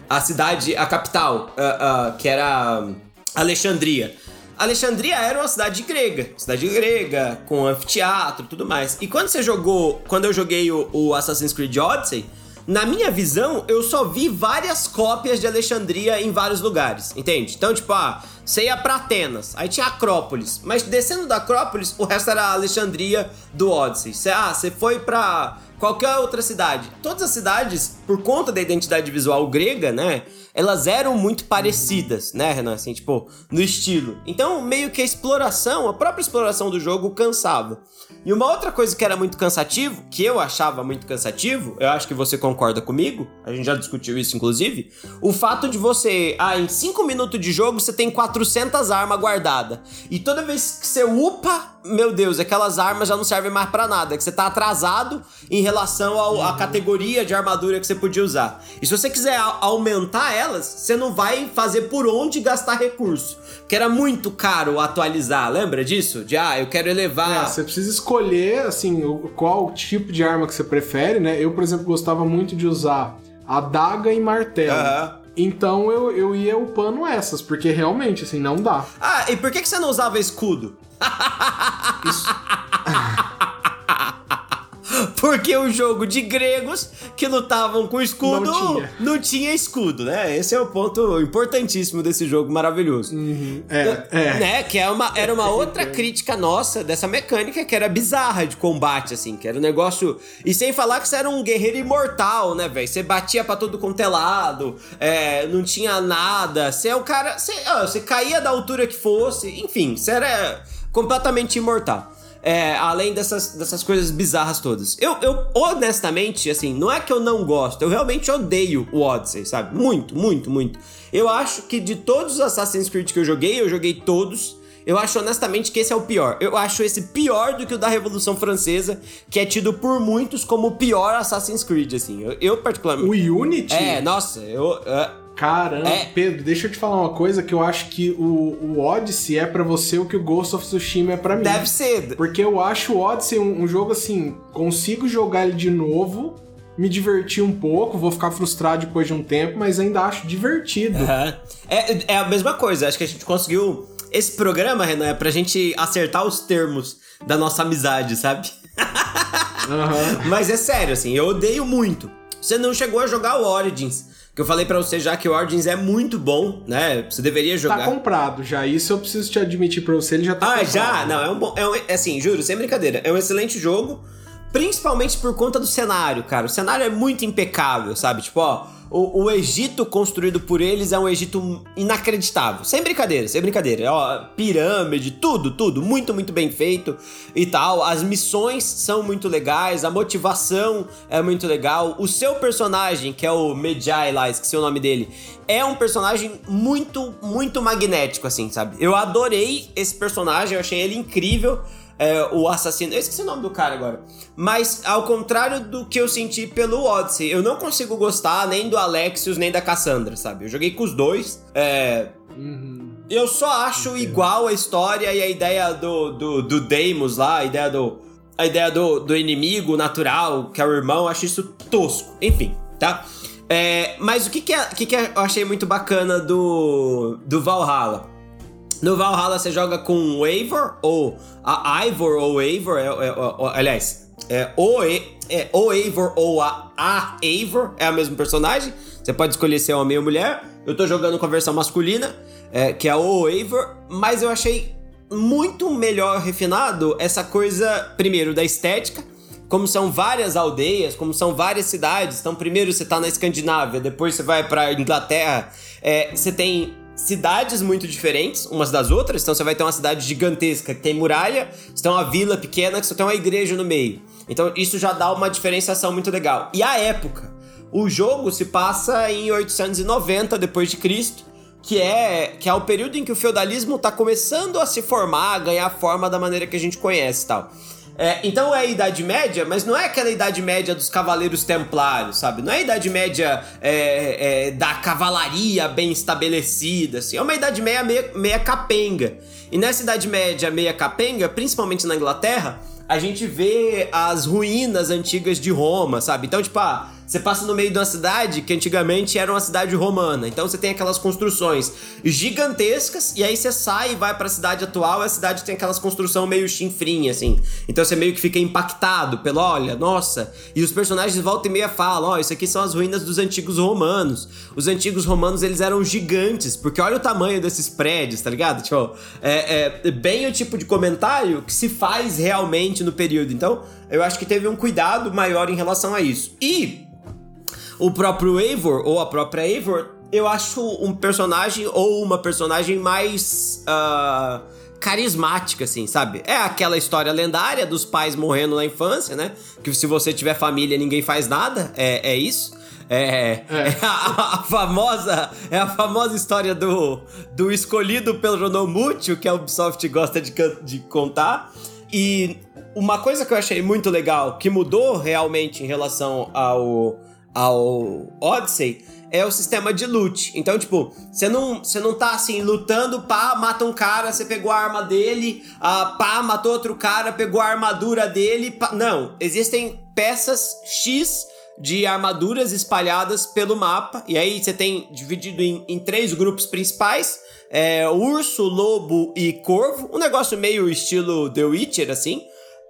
S1: a cidade, a capital, uh, uh, que era Alexandria. Alexandria era uma cidade grega, cidade grega, com anfiteatro tudo mais. E quando você jogou, quando eu joguei o, o, Assassin's Creed Odyssey, na minha visão, eu só vi várias cópias de Alexandria em vários lugares, entende? Então, tipo, ah, você ia pra Atenas, aí tinha Acrópolis, mas descendo da Acrópolis, o resto era Alexandria do Odyssey. Cê, ah, você foi pra qualquer outra cidade. Todas as cidades, por conta da identidade visual grega, né? elas eram muito parecidas, né, Renan? Assim, tipo, no estilo. Então, meio que a exploração, a própria exploração do jogo cansava. E uma outra coisa que era muito cansativo, que eu achava muito cansativo, eu acho que você concorda comigo, a gente já discutiu isso inclusive, o fato de você, ah, em 5 minutos de jogo você tem 400 armas guardadas. E toda vez que você upa, meu Deus, aquelas armas já não servem mais para nada, que você tá atrasado em relação ao, à categoria de armadura que você podia usar. E se você quiser aumentar elas, você não vai fazer por onde gastar recurso. Que era muito caro atualizar, lembra disso? De, ah, eu quero elevar...
S2: É, você precisa escolher, assim, qual tipo de arma que você prefere, né? Eu, por exemplo, gostava muito de usar adaga e martelo. Uhum. Então eu, eu ia upando essas, porque realmente, assim, não dá.
S1: Ah, e por que, que você não usava escudo? Isso. Porque o jogo de gregos que lutavam com escudo não tinha. não tinha, escudo, né? Esse é o ponto importantíssimo desse jogo maravilhoso.
S2: Uhum. É,
S1: é. Né? Que é uma, era uma outra crítica nossa dessa mecânica que era bizarra de combate, assim, que era um negócio. E sem falar que você era um guerreiro imortal, né, velho? Você batia pra todo quanto é lado, é, não tinha nada. Você é o cara. Você, ó, você caía da altura que fosse, enfim, você era completamente imortal. É, além dessas, dessas coisas bizarras todas. Eu, eu, honestamente, assim, não é que eu não gosto, eu realmente odeio o Odyssey, sabe? Muito, muito, muito. Eu acho que de todos os Assassin's Creed que eu joguei, eu joguei todos. Eu acho honestamente que esse é o pior. Eu acho esse pior do que o da Revolução Francesa, que é tido por muitos como o pior Assassin's Creed, assim. Eu, eu particularmente.
S2: O Unity?
S1: É, nossa, eu. Uh,
S2: Caramba, é. Pedro, deixa eu te falar uma coisa que eu acho que o, o Odyssey é para você o que o Ghost of Tsushima é para mim.
S1: Deve ser.
S2: Porque eu acho o Odyssey um, um, jogo assim, consigo jogar ele de novo, me divertir um pouco, vou ficar frustrado depois de um tempo, mas ainda acho divertido.
S1: Uhum. É, é a mesma coisa, acho que a gente conseguiu. Esse programa, Renan, é pra gente acertar os termos da nossa amizade, sabe? Uhum. mas é sério, assim, eu odeio muito. Você não chegou a jogar o Origins. Que eu falei para você já que o Origins é muito bom, né? Você deveria jogar.
S2: Tá comprado já. Isso eu preciso te admitir pra você, ele já tá
S1: Ah,
S2: comprado.
S1: já? Não, é um bom. É um, é assim, juro, sem brincadeira. É um excelente jogo. Principalmente por conta do cenário, cara. O cenário é muito impecável, sabe? Tipo, ó o, o, Egito construído por eles é um Egito inacreditável. Sem brincadeira, sem brincadeira. Ó, pirâmide, tudo, tudo. Muito, muito bem feito e tal. As missões são muito legais, a motivação é muito legal. O seu personagem, que é o Medjai lá, esqueci o nome dele, é um personagem muito, muito magnético, assim, sabe? Eu adorei esse personagem, eu achei ele incrível é, o assassino. Eu esqueci o nome do cara agora. Mas, ao contrário do que eu senti pelo Odyssey, eu não consigo gostar nem do Alexios nem da Cassandra, sabe? Eu joguei com os dois. É. Uhum. Eu só acho Entendo. igual a história e a ideia do, do, do Deimos lá, a ideia do. A ideia do, do inimigo natural, que é o irmão, acho isso tosco. Enfim, tá? É, mas o que, que, é, que, que é, eu achei muito bacana do, do Valhalla? No Valhalla você joga com Eivor, ou a Ivor ou Eivor, é, é, é, aliás, é o, é o Eivor ou a, a Eivor, é o mesmo personagem. Você pode escolher ser homem ou mulher. Eu tô jogando com a versão masculina, é, que é o Eivor, mas eu achei muito melhor refinado essa coisa, primeiro, da estética. Como são várias aldeias, como são várias cidades. Então, primeiro você tá na Escandinávia, depois você vai pra Inglaterra. É, você tem cidades muito diferentes umas das outras. Então você vai ter uma cidade gigantesca que tem muralha, você tem uma vila pequena que só tem uma igreja no meio. Então isso já dá uma diferenciação muito legal. E a época, o jogo se passa em 890 depois de Cristo, que é que é o período em que o feudalismo está começando a se formar, a ganhar forma da maneira que a gente conhece, tal. É, então é a Idade Média, mas não é aquela Idade Média dos Cavaleiros Templários, sabe? Não é a Idade Média é, é, da cavalaria bem estabelecida, assim. É uma Idade Média meia, meia capenga. E nessa Idade Média meia capenga, principalmente na Inglaterra, a gente vê as ruínas antigas de Roma, sabe? Então, tipo, ah, você passa no meio de uma cidade que antigamente era uma cidade romana. Então você tem aquelas construções gigantescas e aí você sai e vai para a cidade atual e a cidade tem aquelas construções meio chinfrinha assim. Então você meio que fica impactado pelo, olha, nossa. E os personagens volta e meia falam, ó, oh, isso aqui são as ruínas dos antigos romanos. Os antigos romanos eles eram gigantes, porque olha o tamanho desses prédios, tá ligado? Tipo, é, é bem o tipo de comentário que se faz realmente no período. Então, eu acho que teve um cuidado maior em relação a isso. E o próprio Eivor, ou a própria Eivor, eu acho um personagem ou uma personagem mais. Uh, carismática, assim, sabe? É aquela história lendária dos pais morrendo na infância, né? Que se você tiver família, ninguém faz nada. É, é isso. É, é. é a, a, famosa é a famosa história do, do escolhido pelo Nonomútil, que a Ubisoft gosta de, de contar. E uma coisa que eu achei muito legal, que mudou realmente em relação ao, ao Odyssey, é o sistema de loot. Então, tipo, você não, você não tá assim lutando, pá, mata um cara, você pegou a arma dele, ah, pá, matou outro cara, pegou a armadura dele, pá. Não, existem peças X de armaduras espalhadas pelo mapa. E aí você tem dividido em, em três grupos principais: é, urso, lobo e corvo. Um negócio meio estilo The Witcher, assim.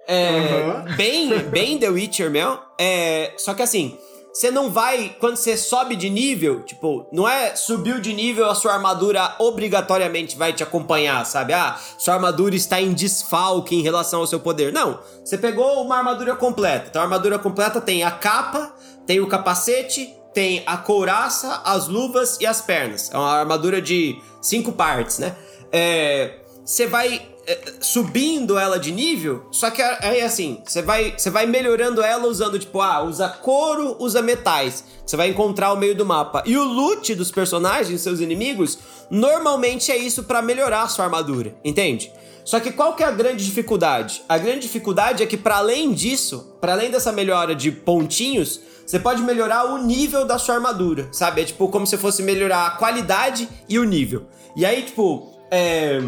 S1: É, uhum. bem, bem The Witcher mesmo. É, só que assim, você não vai, quando você sobe de nível, tipo, não é subiu de nível, a sua armadura obrigatoriamente vai te acompanhar, sabe? Ah, sua armadura está em desfalque em relação ao seu poder. Não, você pegou uma armadura completa. Então a armadura completa tem a capa, tem o capacete, tem a couraça, as luvas e as pernas. É uma armadura de cinco partes, né? É, você vai é, subindo ela de nível, só que aí assim, você vai, você vai melhorando ela usando tipo, ah, usa couro, usa metais. Você vai encontrar o meio do mapa. E o loot dos personagens, seus inimigos, normalmente é isso para melhorar a sua armadura, entende? Só que qual que é a grande dificuldade? A grande dificuldade é que para além disso, para além dessa melhora de pontinhos, você pode melhorar o nível da sua armadura, sabe? É tipo como se fosse melhorar a qualidade e o nível. E aí, tipo, é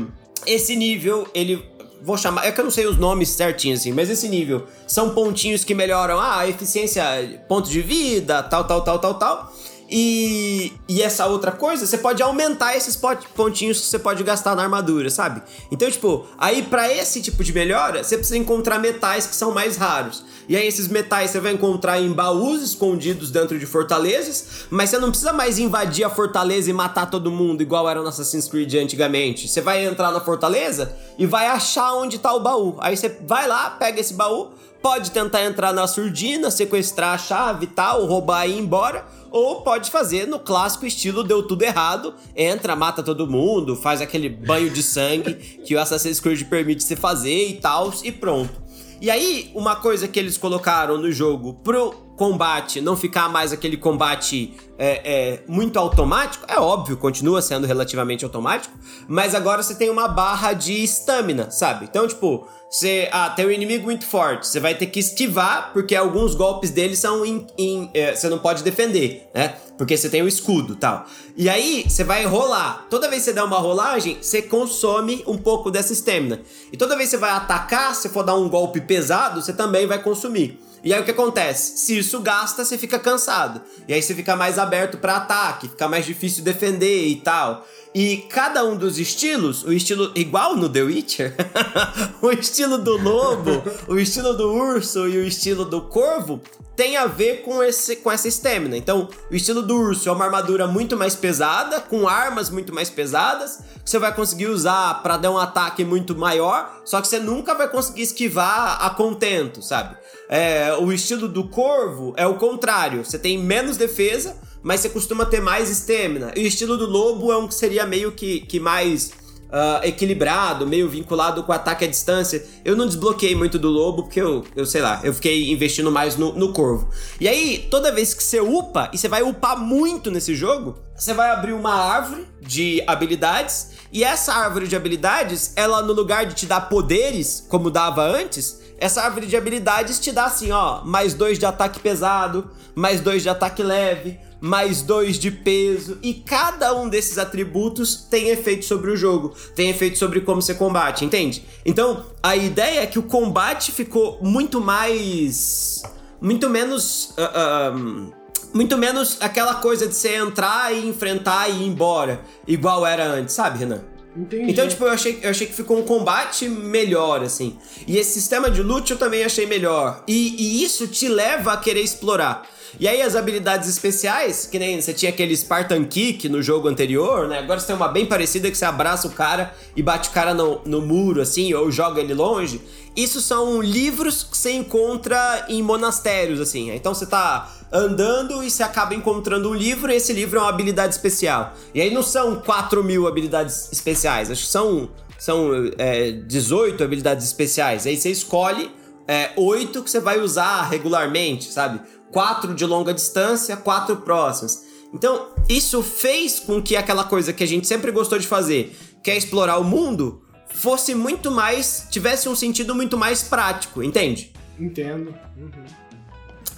S1: esse nível, ele. Vou chamar. É que eu não sei os nomes certinhos assim, mas esse nível são pontinhos que melhoram ah, a eficiência, ponto de vida, tal, tal, tal, tal, tal. E, e essa outra coisa, você pode aumentar esses pontinhos que você pode gastar na armadura, sabe? Então, tipo, aí para esse tipo de melhora, você precisa encontrar metais que são mais raros. E aí esses metais você vai encontrar em baús escondidos dentro de fortalezas, mas você não precisa mais invadir a fortaleza e matar todo mundo igual era no Assassin's Creed antigamente. Você vai entrar na fortaleza e vai achar onde tá o baú. Aí você vai lá, pega esse baú, pode tentar entrar na surdina, sequestrar a chave e tal, roubar e ir embora ou pode fazer no clássico estilo deu tudo errado, entra, mata todo mundo, faz aquele banho de sangue que o Assassin's Creed permite se fazer e tal, e pronto. E aí, uma coisa que eles colocaram no jogo pro combate não ficar mais aquele combate é, é, muito automático, é óbvio, continua sendo relativamente automático, mas agora você tem uma barra de estamina, sabe? Então, tipo, você ah, tem um inimigo muito forte, você vai ter que esquivar, porque alguns golpes dele são em, é, você não pode defender, né? Porque você tem o escudo tal. E aí você vai rolar. Toda vez que você dá uma rolagem, você consome um pouco dessa estamina. E toda vez que você vai atacar, se for dar um golpe pesado, você também vai consumir. E aí o que acontece? Se isso gasta, você fica cansado. E aí você fica mais aberto para ataque, fica mais difícil defender e tal. E cada um dos estilos, o estilo igual no The Witcher, o estilo do lobo, o estilo do urso e o estilo do corvo tem a ver com, esse, com essa estamina. Então, o estilo do urso é uma armadura muito mais pesada, com armas muito mais pesadas, que você vai conseguir usar para dar um ataque muito maior, só que você nunca vai conseguir esquivar a contento, sabe? É, o estilo do corvo é o contrário, você tem menos defesa, mas você costuma ter mais estamina. E o estilo do lobo é um que seria meio que, que mais uh, equilibrado, meio vinculado com ataque à distância. Eu não desbloqueei muito do lobo, porque eu, eu sei lá, eu fiquei investindo mais no, no corvo. E aí, toda vez que você upa, e você vai upar muito nesse jogo, você vai abrir uma árvore de habilidades, e essa árvore de habilidades, ela no lugar de te dar poderes, como dava antes, essa árvore de habilidades te dá assim, ó, mais dois de ataque pesado, mais dois de ataque leve, mais dois de peso, e cada um desses atributos tem efeito sobre o jogo, tem efeito sobre como você combate, entende? Então, a ideia é que o combate ficou muito mais. muito menos. Uh, uh, muito menos aquela coisa de você entrar e enfrentar e ir embora, igual era antes, sabe, Renan? Entendi. Então, tipo, eu achei, eu achei que ficou um combate melhor, assim. E esse sistema de loot eu também achei melhor. E, e isso te leva a querer explorar. E aí as habilidades especiais, que nem você tinha aquele Spartan Kick no jogo anterior, né? Agora você tem uma bem parecida que você abraça o cara e bate o cara no, no muro, assim, ou joga ele longe. Isso são livros que você encontra em monastérios, assim. Então você tá andando e você acaba encontrando um livro e esse livro é uma habilidade especial. E aí não são 4 mil habilidades especiais, acho que são, são é, 18 habilidades especiais. Aí você escolhe é, 8 que você vai usar regularmente, sabe? 4 de longa distância, 4 próximas. Então, isso fez com que aquela coisa que a gente sempre gostou de fazer, que é explorar o mundo, fosse muito mais. tivesse um sentido muito mais prático, entende?
S2: Entendo. Uhum.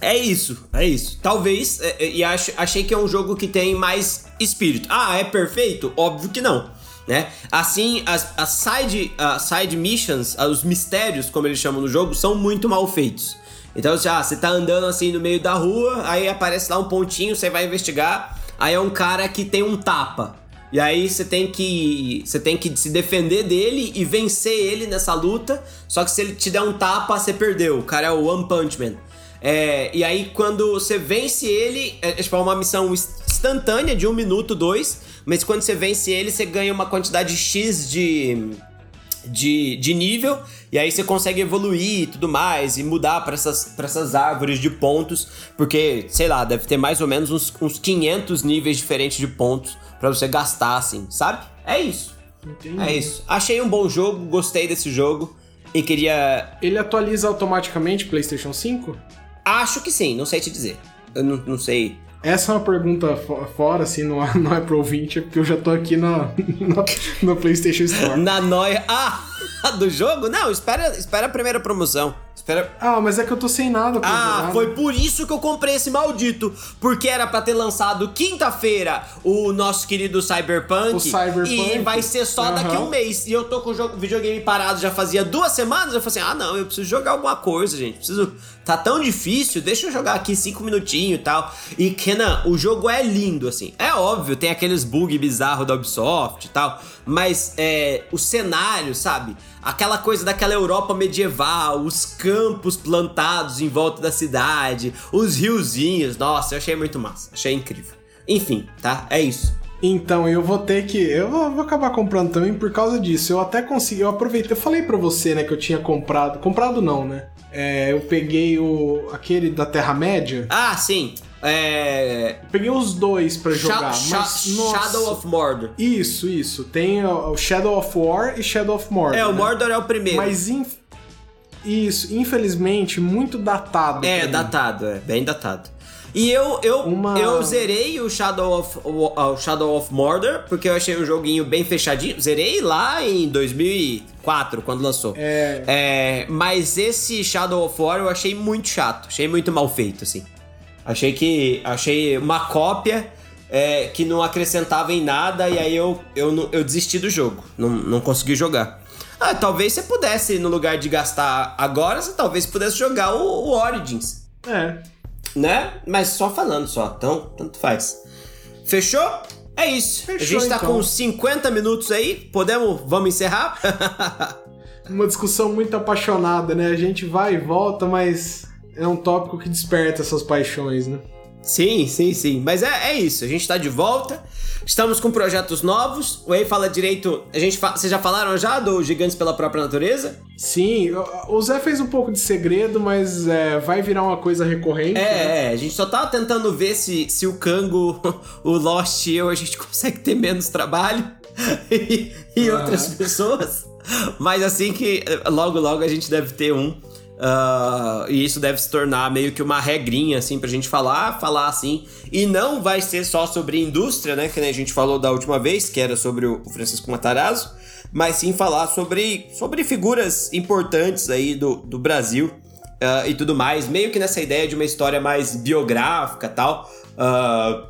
S1: É isso, é isso. Talvez, é, é, e acho, achei que é um jogo que tem mais espírito. Ah, é perfeito? Óbvio que não. Né? Assim, as, as side, as side missions, os mistérios, como eles chamam no jogo, são muito mal feitos. Então, já, você tá andando assim no meio da rua, aí aparece lá um pontinho, você vai investigar, aí é um cara que tem um tapa. E aí você tem que você tem que se defender dele e vencer ele nessa luta. Só que se ele te der um tapa, você perdeu. O cara é o One Punch Man. É, e aí quando você vence ele, é, é tipo é uma missão instantânea de um minuto, dois. Mas quando você vence ele, você ganha uma quantidade X de, de, de nível. E aí você consegue evoluir e tudo mais. E mudar para essas, pra essas árvores de pontos. Porque, sei lá, deve ter mais ou menos uns, uns 500 níveis diferentes de pontos para você gastar, assim, sabe? É isso. Entendi. É isso. Achei um bom jogo, gostei desse jogo e queria.
S2: Ele atualiza automaticamente PlayStation 5?
S1: Acho que sim, não sei te dizer. Eu não, não sei.
S2: Essa é uma pergunta fora, assim, não é, não é pro ouvinte, é porque eu já tô aqui no, no, no PlayStation Store.
S1: Na noia. Ah! Do jogo? Não, espera, espera a primeira promoção. Espera.
S2: Ah, mas é que eu tô sem nada pra
S1: Ah,
S2: jogar,
S1: foi
S2: né?
S1: por isso que eu comprei esse maldito. Porque era pra ter lançado quinta-feira o nosso querido Cyberpunk.
S2: O Cyberpunk.
S1: E vai ser só daqui a um mês. E eu tô com o jogo, videogame parado já fazia duas semanas. Eu falei assim: ah, não, eu preciso jogar alguma coisa, gente. Preciso. Tá tão difícil, deixa eu jogar aqui cinco minutinhos e tal. E, Kenan, o jogo é lindo, assim. É óbvio, tem aqueles bug bizarros da Ubisoft e tal. Mas é, o cenário, sabe? Aquela coisa daquela Europa medieval, os campos plantados em volta da cidade, os riozinhos. Nossa, eu achei muito massa. Achei incrível. Enfim, tá? É isso.
S2: Então, eu vou ter que. Eu vou, vou acabar comprando também por causa disso. Eu até consegui. Eu aproveitei. Eu falei pra você, né, que eu tinha comprado. Comprado não, né? É, eu peguei o. aquele da Terra-média.
S1: Ah, sim. É.
S2: Peguei os dois pra jogar.
S1: Sha-
S2: mas.
S1: Shadow of Mordor.
S2: Isso, isso. Tem o Shadow of War e Shadow of Mordor.
S1: É, o
S2: né?
S1: Mordor é o primeiro.
S2: Mas inf- isso, infelizmente, muito datado.
S1: É, datado, é, bem datado. E eu eu,
S2: Uma-
S1: eu zerei o Shadow of, o, o Shadow of Mordor, porque eu achei o joguinho bem fechadinho. Zerei lá em 2004, quando lançou.
S2: É.
S1: É, mas esse Shadow of War eu achei muito chato, achei muito mal feito, assim. Achei que. Achei uma cópia é, que não acrescentava em nada, e aí eu, eu, eu desisti do jogo. Não, não consegui jogar. Ah, talvez você pudesse, no lugar de gastar agora, você talvez pudesse jogar o, o Origins
S2: É.
S1: né? Mas só falando só, então tanto faz. Fechou? É isso. a
S2: Fechou,
S1: gente tá
S2: então.
S1: com 50 minutos aí. Podemos, vamos encerrar?
S2: Uma discussão muito apaixonada, né? A gente vai e volta, mas é um tópico que desperta essas paixões, né?
S1: Sim, sim, sim. Mas é, é isso. A gente tá de volta. Estamos com projetos novos. O Ei fala direito. A gente fa... Vocês já falaram já do Gigantes pela própria natureza?
S2: Sim, o- Zé fez um pouco de segredo, mas é, vai virar uma coisa recorrente. né?
S1: É, é, a gente só tá tentando ver se, se o Kango, o Lost e eu, a gente consegue ter menos trabalho e, e
S2: Aham.
S1: outras pessoas. Mas assim que logo, logo a gente deve ter um. Ah, e isso deve se tornar meio que uma regrinha, assim, pra gente falar, falar assim. E não vai ser só sobre indústria, né? Que nem a gente falou da última vez, que era sobre o Francisco Matarazzo. Mas sim falar sobre, sobre figuras importantes aí do, do Brasil ah, e tudo mais, meio que nessa ideia de uma história mais biográfica tal, ah,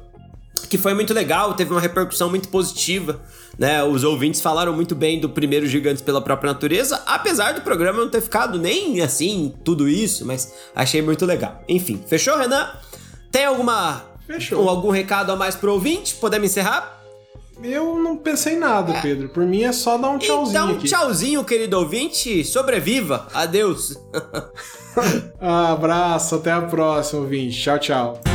S1: que foi muito legal, teve uma repercussão muito positiva, né? Os ouvintes falaram muito bem do primeiro Gigantes pela própria natureza, apesar do programa não ter ficado nem assim tudo isso, mas achei muito legal. Enfim, fechou, Renan? Tem alguma
S2: Fechou.
S1: algum recado a mais pro ouvinte? Podemos encerrar?
S2: Eu não pensei em nada, Pedro. Por mim é só dar um tchauzinho
S1: então,
S2: aqui.
S1: tchauzinho, querido ouvinte. Sobreviva. Adeus.
S2: Abraço, até a próxima, ouvinte. Tchau, tchau.